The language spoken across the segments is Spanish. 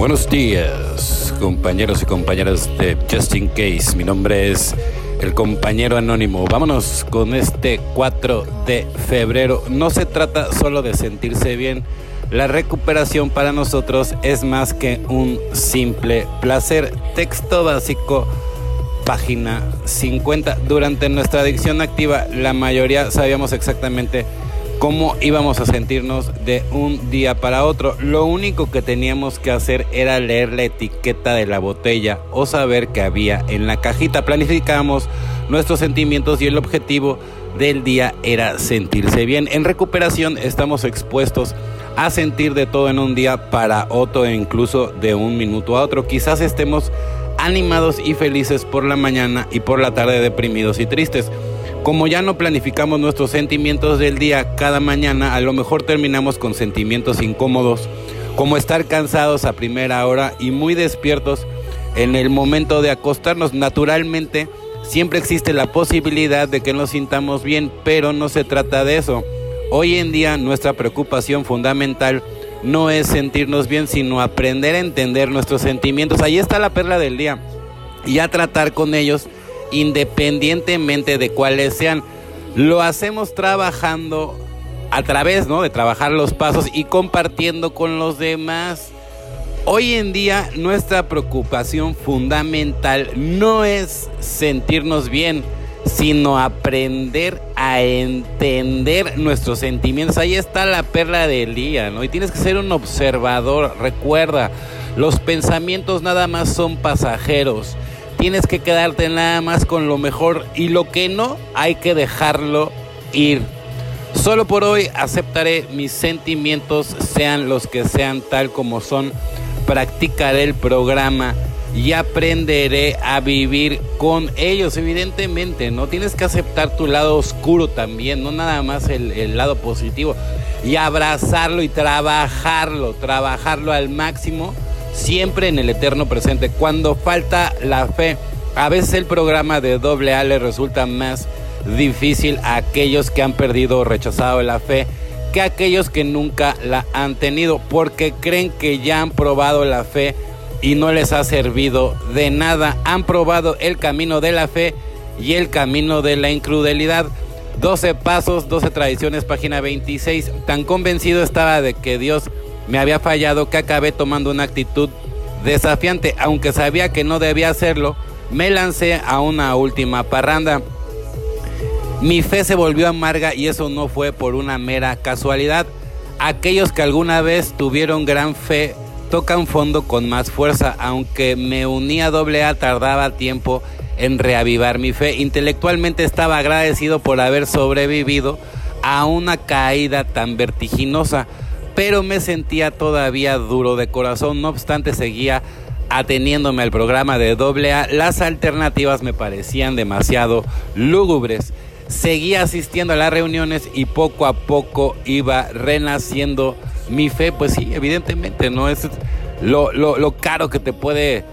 Buenos días, compañeros y compañeras de Just In Case. Mi nombre es el compañero anónimo. Vámonos con este 4 de febrero. No se trata solo de sentirse bien. La recuperación para nosotros es más que un simple placer. Texto básico, página 50. Durante nuestra adicción activa, la mayoría sabíamos exactamente cómo íbamos a sentirnos de un día para otro. Lo único que teníamos que hacer era leer la etiqueta de la botella o saber qué había en la cajita. Planificamos nuestros sentimientos y el objetivo del día era sentirse bien. En recuperación estamos expuestos a sentir de todo en un día para otro e incluso de un minuto a otro. Quizás estemos animados y felices por la mañana y por la tarde deprimidos y tristes. Como ya no planificamos nuestros sentimientos del día cada mañana, a lo mejor terminamos con sentimientos incómodos, como estar cansados a primera hora y muy despiertos en el momento de acostarnos. Naturalmente, siempre existe la posibilidad de que nos sintamos bien, pero no se trata de eso. Hoy en día nuestra preocupación fundamental no es sentirnos bien, sino aprender a entender nuestros sentimientos. Ahí está la perla del día. Y a tratar con ellos independientemente de cuáles sean. Lo hacemos trabajando a través, ¿no? De trabajar los pasos y compartiendo con los demás. Hoy en día nuestra preocupación fundamental no es sentirnos bien, sino aprender a entender nuestros sentimientos. Ahí está la perla del día, ¿no? Y tienes que ser un observador. Recuerda, los pensamientos nada más son pasajeros tienes que quedarte nada más con lo mejor y lo que no hay que dejarlo ir. Solo por hoy aceptaré mis sentimientos, sean los que sean tal como son. Practicaré el programa y aprenderé a vivir con ellos, evidentemente, ¿no? Tienes que aceptar tu lado oscuro también, no nada más el, el lado positivo. Y abrazarlo y trabajarlo, trabajarlo al máximo siempre en el eterno presente. Cuando falta la fe, a veces el programa de doble A le resulta más difícil a aquellos que han perdido o rechazado la fe que a aquellos que nunca la han tenido porque creen que ya han probado la fe y no les ha servido de nada. Han probado el camino de la fe y el camino de la incrudelidad. 12 pasos, 12 tradiciones, página 26. Tan convencido estaba de que Dios me había fallado que acabé tomando una actitud desafiante, aunque sabía que no debía hacerlo, me lancé a una última parranda. Mi fe se volvió amarga y eso no fue por una mera casualidad. Aquellos que alguna vez tuvieron gran fe tocan fondo con más fuerza, aunque me unía a doble A tardaba tiempo en reavivar mi fe. Intelectualmente estaba agradecido por haber sobrevivido a una caída tan vertiginosa pero me sentía todavía duro de corazón, no obstante seguía ateniéndome al programa de AA, las alternativas me parecían demasiado lúgubres. Seguía asistiendo a las reuniones y poco a poco iba renaciendo mi fe, pues sí, evidentemente, ¿no? Es lo, lo caro que te puede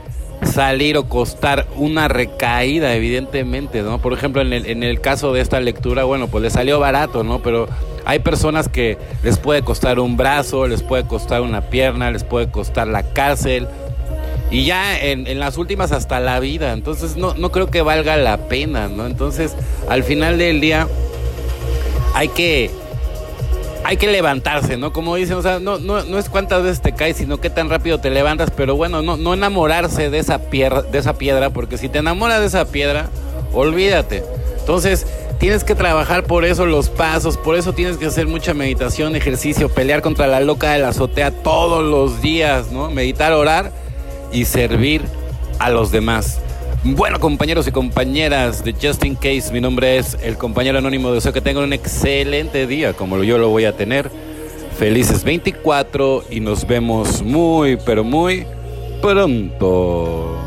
salir o costar una recaída, evidentemente, ¿no? Por ejemplo, en el, en el caso de esta lectura, bueno, pues le salió barato, ¿no? Pero hay personas que les puede costar un brazo, les puede costar una pierna, les puede costar la cárcel. Y ya en, las últimas hasta la vida. Entonces no, no creo que valga la pena, ¿no? Entonces al final del día hay que hay que levantarse, ¿no? Como dicen, o sea, no, no, no es cuántas veces te caes, sino qué tan rápido te levantas, pero bueno, no, no enamorarse de esa, piedra, de esa piedra, porque si te enamoras de esa piedra, olvídate. Entonces, Tienes que trabajar por eso los pasos, por eso tienes que hacer mucha meditación, ejercicio, pelear contra la loca de la azotea todos los días, ¿no? Meditar, orar y servir a los demás. Bueno, compañeros y compañeras de Just In Case, mi nombre es el compañero anónimo. Deseo que tengan un excelente día, como yo lo voy a tener. Felices 24 y nos vemos muy, pero muy pronto.